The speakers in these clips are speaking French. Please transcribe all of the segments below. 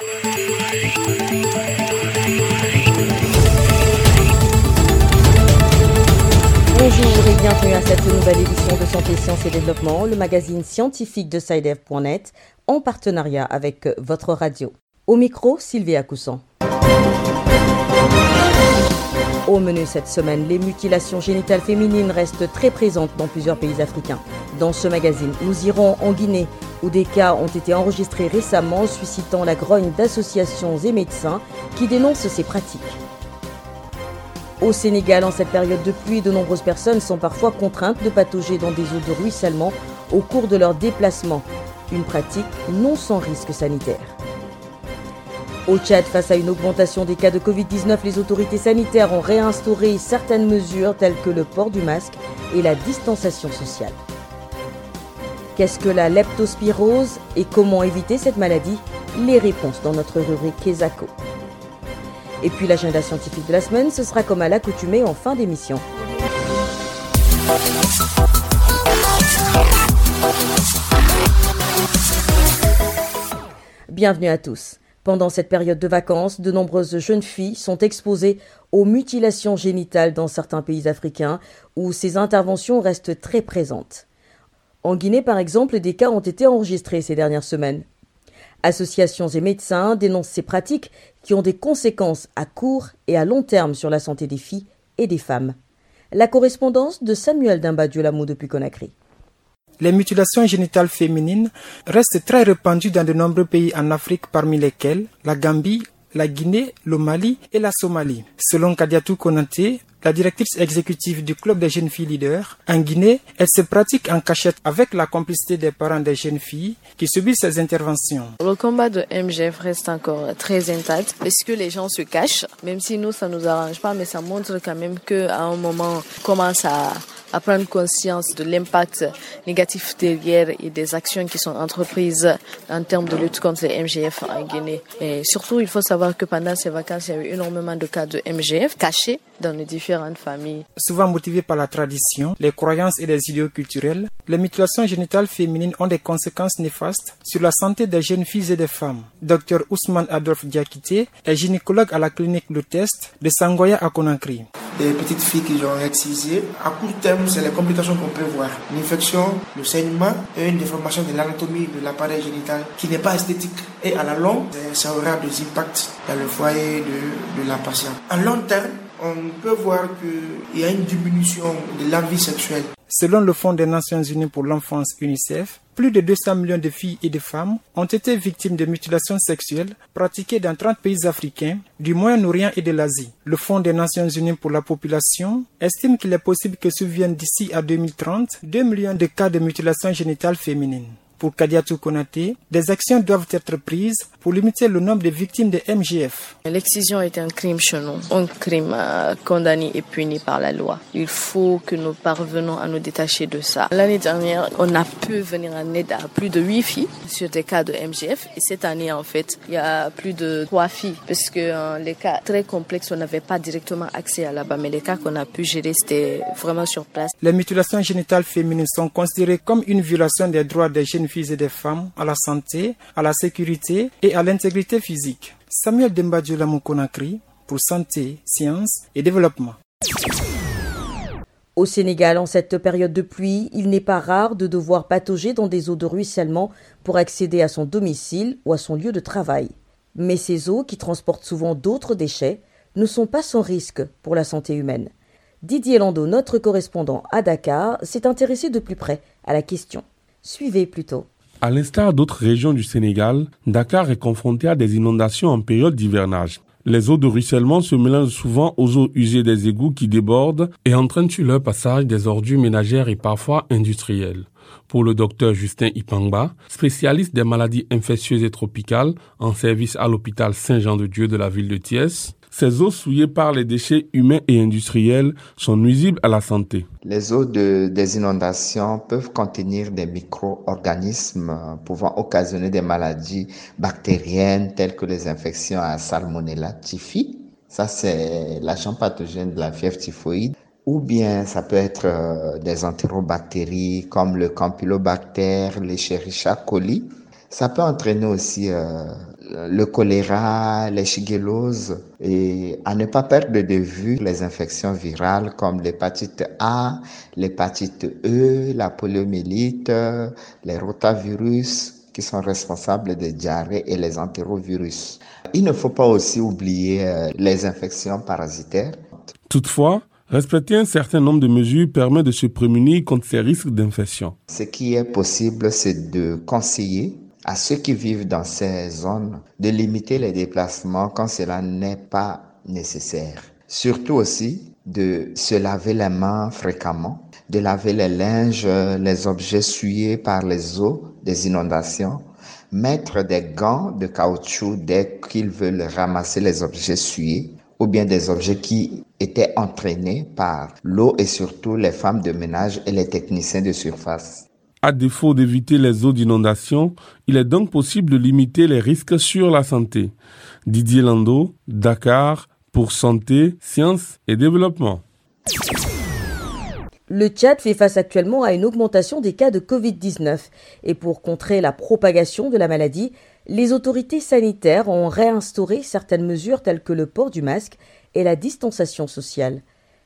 Bonjour et bienvenue à cette nouvelle édition de Santé, Sciences et Développement, le magazine scientifique de SciDev.net, en partenariat avec votre radio. Au micro, Sylvia Coussan. Au menu cette semaine, les mutilations génitales féminines restent très présentes dans plusieurs pays africains. Dans ce magazine, nous irons en Guinée, où des cas ont été enregistrés récemment, suscitant la grogne d'associations et médecins qui dénoncent ces pratiques. Au Sénégal, en cette période de pluie, de nombreuses personnes sont parfois contraintes de patauger dans des eaux de ruissellement au cours de leur déplacement, une pratique non sans risque sanitaire. Au Tchad, face à une augmentation des cas de Covid-19, les autorités sanitaires ont réinstauré certaines mesures telles que le port du masque et la distanciation sociale. Qu'est-ce que la leptospirose et comment éviter cette maladie? Les réponses dans notre rubrique Kesako. Et puis l'agenda scientifique de la semaine, ce sera comme à l'accoutumée en fin d'émission. Bienvenue à tous. Pendant cette période de vacances, de nombreuses jeunes filles sont exposées aux mutilations génitales dans certains pays africains où ces interventions restent très présentes. En Guinée, par exemple, des cas ont été enregistrés ces dernières semaines. Associations et médecins dénoncent ces pratiques qui ont des conséquences à court et à long terme sur la santé des filles et des femmes. La correspondance de Samuel Dimba-Diolamo depuis Conakry les mutilations génitales féminines restent très répandues dans de nombreux pays en Afrique, parmi lesquels la Gambie, la Guinée, le Mali et la Somalie. Selon Kadiatou Konate, la directrice exécutive du club des jeunes filles leaders, en Guinée, elle se pratique en cachette avec la complicité des parents des jeunes filles qui subissent ces interventions. Le combat de MGF reste encore très intact parce que les gens se cachent, même si nous ça nous arrange pas, mais ça montre quand même que à un moment commence à à prendre conscience de l'impact négatif derrière et des actions qui sont entreprises en termes de lutte contre les MGF en Guinée. Et surtout, il faut savoir que pendant ces vacances, il y a eu énormément de cas de MGF cachés dans les différentes familles. Souvent motivés par la tradition, les croyances et les idéaux culturels, les mutilations génitales féminines ont des conséquences néfastes sur la santé des jeunes filles et des femmes. Dr Ousmane Adolphe Diakité est gynécologue à la clinique Le Test de Sangoya à Conakry. Des petites filles qui ont excisé, à court terme, c'est les complications qu'on peut voir. Une infection, le saignement et une déformation de l'anatomie de l'appareil génital qui n'est pas esthétique. Et à la longue, ça aura des impacts dans le foyer de, de la patiente. À long terme, on peut voir qu'il y a une diminution de l'envie sexuelle. Selon le Fonds des Nations Unies pour l'enfance UNICEF, plus de 200 millions de filles et de femmes ont été victimes de mutilations sexuelles pratiquées dans 30 pays africains, du Moyen-Orient et de l'Asie. Le Fonds des Nations Unies pour la population estime qu'il est possible que surviennent d'ici à 2030 2 millions de cas de mutilations génitales féminines. Pour Kadiatou Konate, des actions doivent être prises pour limiter le nombre de victimes de MGF. L'excision est un crime chez nous, un crime euh, condamné et puni par la loi. Il faut que nous parvenons à nous détacher de ça. L'année dernière, on a pu venir en aide à plus de 8 filles sur des cas de MGF et cette année, en fait, il y a plus de 3 filles parce que euh, les cas très complexes, on n'avait pas directement accès à là-bas, mais les cas qu'on a pu gérer, c'était vraiment sur place. Les mutilations génitales féminines sont considérées comme une violation des droits des jeunes filles et des femmes à la santé, à la sécurité et à l'intégrité physique. Samuel Dembadjoula pour Santé, Sciences et Développement. Au Sénégal, en cette période de pluie, il n'est pas rare de devoir patauger dans des eaux de ruissellement pour accéder à son domicile ou à son lieu de travail. Mais ces eaux, qui transportent souvent d'autres déchets, ne sont pas sans risque pour la santé humaine. Didier Landau, notre correspondant à Dakar, s'est intéressé de plus près à la question. Suivez plutôt. À l'instar d'autres régions du Sénégal, Dakar est confronté à des inondations en période d'hivernage. Les eaux de ruissellement se mélangent souvent aux eaux usées des égouts qui débordent et entraînent sur leur passage des ordures ménagères et parfois industrielles. Pour le docteur Justin Ipangba, spécialiste des maladies infectieuses et tropicales en service à l'hôpital Saint-Jean-de-Dieu de la ville de Thiès, ces eaux souillées par les déchets humains et industriels sont nuisibles à la santé. Les eaux de, des inondations peuvent contenir des micro-organismes pouvant occasionner des maladies bactériennes telles que les infections à Salmonella typhi. Ça, c'est l'agent pathogène de la fièvre typhoïde. Ou bien ça peut être euh, des entérobactéries comme le Campylobacter, l'Escherichia coli. Ça peut entraîner aussi euh, le choléra, les shigelloses et à ne pas perdre de vue les infections virales comme l'hépatite A, l'hépatite E, la poliomyélite, les rotavirus qui sont responsables des diarrhées et les entérovirus. Il ne faut pas aussi oublier euh, les infections parasitaires. Toutefois, Respecter un certain nombre de mesures permet de se prémunir contre ces risques d'infection. Ce qui est possible, c'est de conseiller à ceux qui vivent dans ces zones de limiter les déplacements quand cela n'est pas nécessaire. Surtout aussi de se laver les mains fréquemment, de laver les linges, les objets souillés par les eaux des inondations, mettre des gants de caoutchouc dès qu'ils veulent ramasser les objets souillés ou bien des objets qui étaient entraînés par l'eau et surtout les femmes de ménage et les techniciens de surface. À défaut d'éviter les eaux d'inondation, il est donc possible de limiter les risques sur la santé. Didier Lando, Dakar, pour Santé, Sciences et Développement. Le Tchad fait face actuellement à une augmentation des cas de Covid-19 et pour contrer la propagation de la maladie, les autorités sanitaires ont réinstauré certaines mesures telles que le port du masque et la distanciation sociale.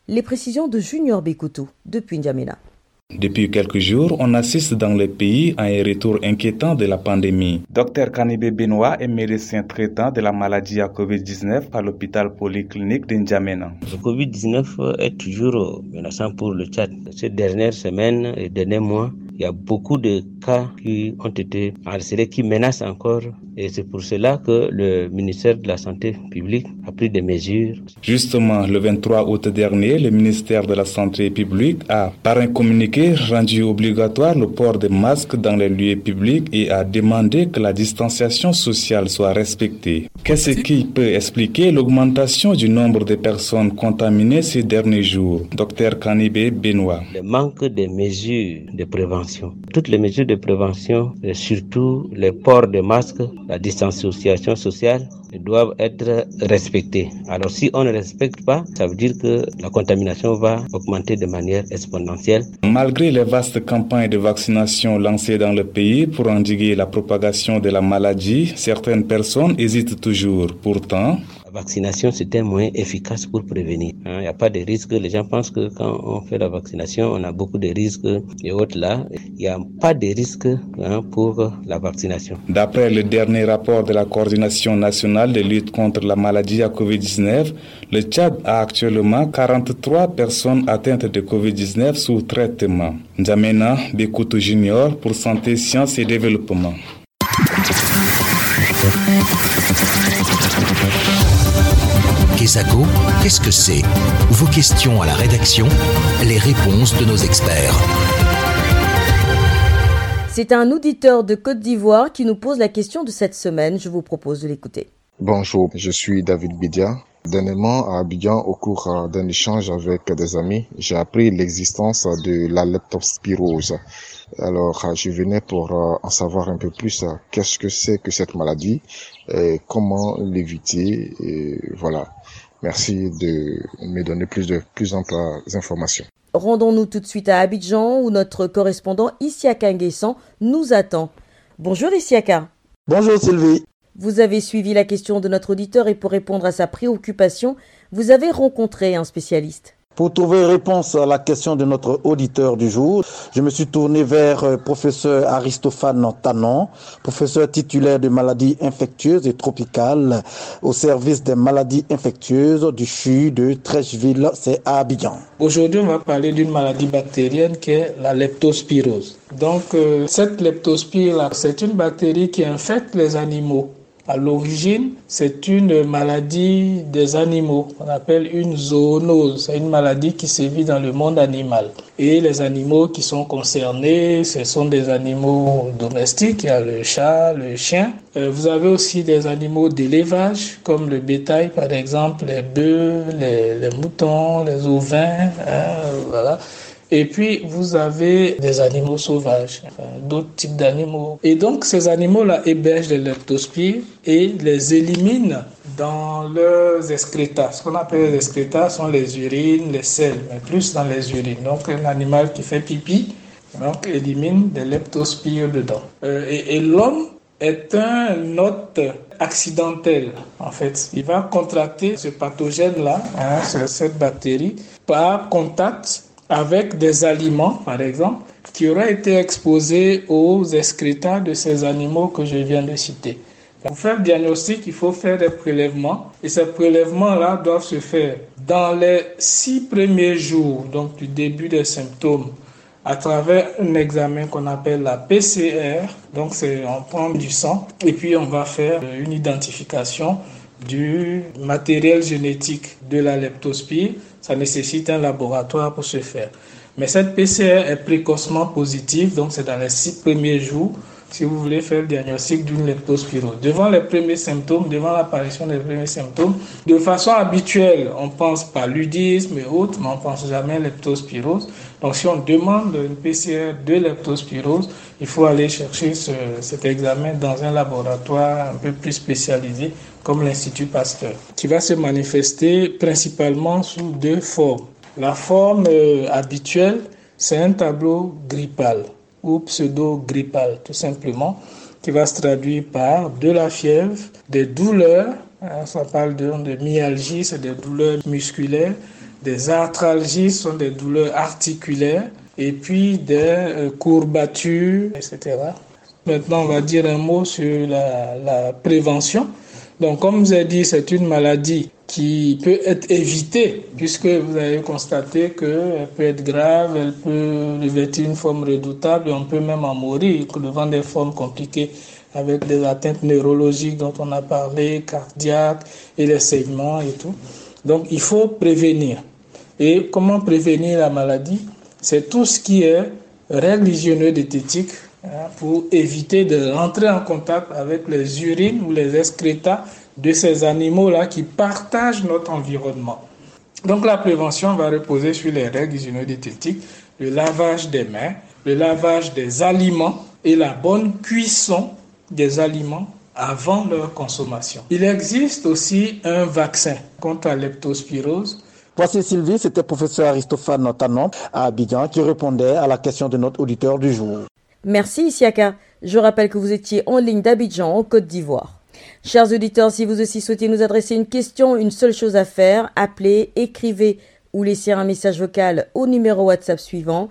Les précisions de Junior Bekoutou depuis N'Djamena. Depuis quelques jours, on assiste dans le pays à un retour inquiétant de la pandémie. Dr Kanibé Benoît est médecin traitant de la maladie à COVID-19 à l'hôpital polyclinique d'Injamena. Le COVID-19 est toujours menaçant pour le Tchad. Ces dernières semaines et derniers mois, il y a beaucoup de cas qui ont été enregistrés qui menacent encore et c'est pour cela que le ministère de la Santé publique a pris des mesures. Justement, le 23 août dernier, le ministère de la Santé publique a, par un communiqué, rendu obligatoire le port des masques dans les lieux publics et a demandé que la distanciation sociale soit respectée. Qu'est-ce qui peut expliquer l'augmentation du nombre de personnes contaminées ces derniers jours? Docteur Kanibé Benoît. Le manque de mesures de prévention. Toutes les mesures de prévention, et surtout le port de masques, la distanciation sociale, doivent être respectées. Alors si on ne respecte pas, ça veut dire que la contamination va augmenter de manière exponentielle. Malgré les vastes campagnes de vaccination lancées dans le pays pour endiguer la propagation de la maladie, certaines personnes hésitent toujours. Pourtant, vaccination, c'est un moyen efficace pour prévenir. Il n'y a pas de risque. Les gens pensent que quand on fait la vaccination, on a beaucoup de risques et autres là. Il n'y a pas de risque hein, pour la vaccination. D'après le dernier rapport de la coordination nationale de lutte contre la maladie à COVID-19, le Tchad a actuellement 43 personnes atteintes de COVID-19 sous traitement. N'Djamena Bekoutou Junior pour Santé, Sciences et Développement. Kesako, qu'est-ce que c'est? Vos questions à la rédaction, les réponses de nos experts. C'est un auditeur de Côte d'Ivoire qui nous pose la question de cette semaine. Je vous propose de l'écouter. Bonjour, je suis David Bidia. Dernièrement, à Abidjan, au cours d'un échange avec des amis, j'ai appris l'existence de la leptospirose. Alors, je venais pour en savoir un peu plus qu'est-ce que c'est que cette maladie, et comment l'éviter, et voilà. Merci de me donner plus de plus amples informations. Rendons-nous tout de suite à Abidjan où notre correspondant Isiaka Nguessan nous attend. Bonjour Isiaka. Bonjour Sylvie. Vous avez suivi la question de notre auditeur et pour répondre à sa préoccupation, vous avez rencontré un spécialiste. Pour trouver réponse à la question de notre auditeur du jour, je me suis tourné vers euh, professeur Aristophane Tanon, professeur titulaire de maladies infectieuses et tropicales au service des maladies infectieuses du CHU de Trècheville, c'est à Abidjan. Aujourd'hui, on va parler d'une maladie bactérienne qui est la leptospirose. Donc, euh, cette leptospire, c'est une bactérie qui infecte les animaux. À l'origine, c'est une maladie des animaux, on appelle une zoonose. C'est une maladie qui sévit dans le monde animal. Et les animaux qui sont concernés, ce sont des animaux domestiques, il y a le chat, le chien. Euh, vous avez aussi des animaux d'élevage, comme le bétail, par exemple, les bœufs, les, moutons, les ovins, hein, voilà. Et puis, vous avez des animaux sauvages, d'autres types d'animaux. Et donc, ces animaux-là hébergent les leptospires et les éliminent dans leurs excrétas. Ce qu'on appelle les excrétas sont les urines, les selles, mais plus dans les urines. Donc, un animal qui fait pipi, donc, élimine des leptospires dedans. Euh, et, et l'homme est un hôte accidentel en fait. Il va contracter ce pathogène-là, hein, cette bactérie, par contact avec des aliments, par exemple, qui auraient été exposés aux excrétats de ces animaux que je viens de citer. Pour faire le diagnostic, il faut faire des prélèvements et ces prélèvements-là doivent se faire dans les six premiers jours, donc du début des symptômes, à travers un examen qu'on appelle la PCR. Donc, c'est on prend du sang et puis on va faire une identification du matériel génétique de la leptospire. Ça nécessite un laboratoire pour se faire. Mais cette PCR est précocement positive, donc c'est dans les six premiers jours si vous voulez faire le diagnostic d'une leptospirose. Devant les premiers symptômes, devant l'apparition des premiers symptômes, de façon habituelle, on pense paludisme et autres, mais on pense jamais leptospirose. Donc si on demande une PCR de leptospirose, il faut aller chercher cet examen dans un laboratoire un peu plus spécialisé comme l'Institut Pasteur, qui va se manifester principalement sous deux formes. La forme euh, habituelle, c'est un tableau grippal ou pseudo-grippal, tout simplement, qui va se traduire par de la fièvre, des douleurs, hein, ça parle de, de myalgie, c'est des douleurs musculaires, des arthralgies sont des douleurs articulaires, et puis des euh, courbatures, etc. Maintenant, on va dire un mot sur la, la prévention. Donc, comme vous ai dit, c'est une maladie qui peut être évitée, puisque vous avez constaté qu'elle peut être grave, elle peut revêtir une forme redoutable et on peut même en mourir devant des formes compliquées avec des atteintes neurologiques dont on a parlé, cardiaques et les saignements et tout. Donc il faut prévenir. Et comment prévenir la maladie? C'est tout ce qui est règles hygiéno hein, pour éviter de rentrer en contact avec les urines ou les excrétats de ces animaux-là qui partagent notre environnement. Donc la prévention va reposer sur les règles hygiéno le lavage des mains, le lavage des aliments et la bonne cuisson des aliments avant leur consommation. Il existe aussi un vaccin contre la leptospirose. Voici Sylvie, c'était professeur Aristophane Tanon à Abidjan qui répondait à la question de notre auditeur du jour. Merci Isiaka. Je rappelle que vous étiez en ligne d'Abidjan en Côte d'Ivoire. Chers auditeurs, si vous aussi souhaitez nous adresser une question, une seule chose à faire, appelez, écrivez ou laissez un message vocal au numéro WhatsApp suivant,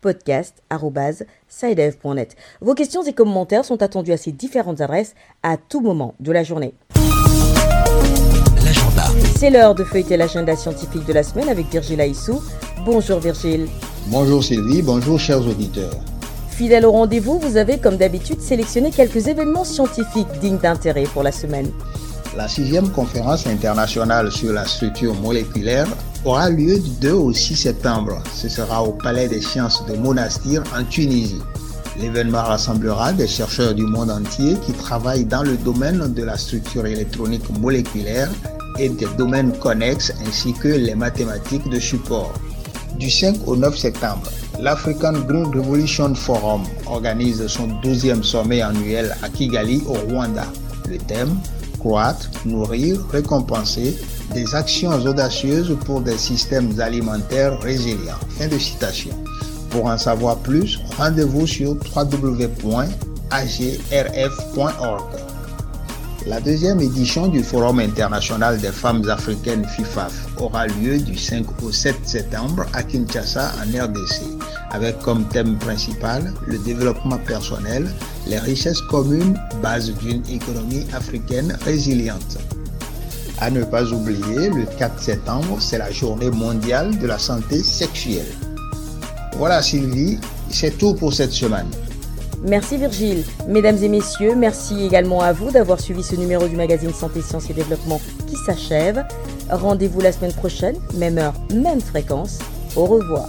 podcast.sidev.net. Vos questions et commentaires sont attendus à ces différentes adresses à tout moment de la journée. L'agenda. C'est l'heure de feuilleter l'agenda scientifique de la semaine avec Virgile Aissou. Bonjour Virgile. Bonjour Sylvie, bonjour chers auditeurs. Fidèle au rendez-vous, vous avez comme d'habitude sélectionné quelques événements scientifiques dignes d'intérêt pour la semaine. La sixième conférence internationale sur la structure moléculaire aura lieu du 2 au 6 septembre. Ce sera au Palais des sciences de Monastir en Tunisie. L'événement rassemblera des chercheurs du monde entier qui travaillent dans le domaine de la structure électronique moléculaire et des domaines connexes ainsi que les mathématiques de support. Du 5 au 9 septembre, l'African Green Revolution Forum organise son 12e sommet annuel à Kigali au Rwanda. Le thème croître, nourrir, récompenser, des actions audacieuses pour des systèmes alimentaires résilients. Fin de citation. Pour en savoir plus, rendez-vous sur www.agrf.org. La deuxième édition du Forum international des femmes africaines FIFAF aura lieu du 5 au 7 septembre à Kinshasa en RDC, avec comme thème principal le développement personnel, les richesses communes, base d'une économie africaine résiliente. À ne pas oublier, le 4 septembre, c'est la journée mondiale de la santé sexuelle. Voilà Sylvie, c'est tout pour cette semaine. Merci Virgile. Mesdames et messieurs, merci également à vous d'avoir suivi ce numéro du magazine Santé, Sciences et Développement qui s'achève. Rendez-vous la semaine prochaine, même heure, même fréquence. Au revoir.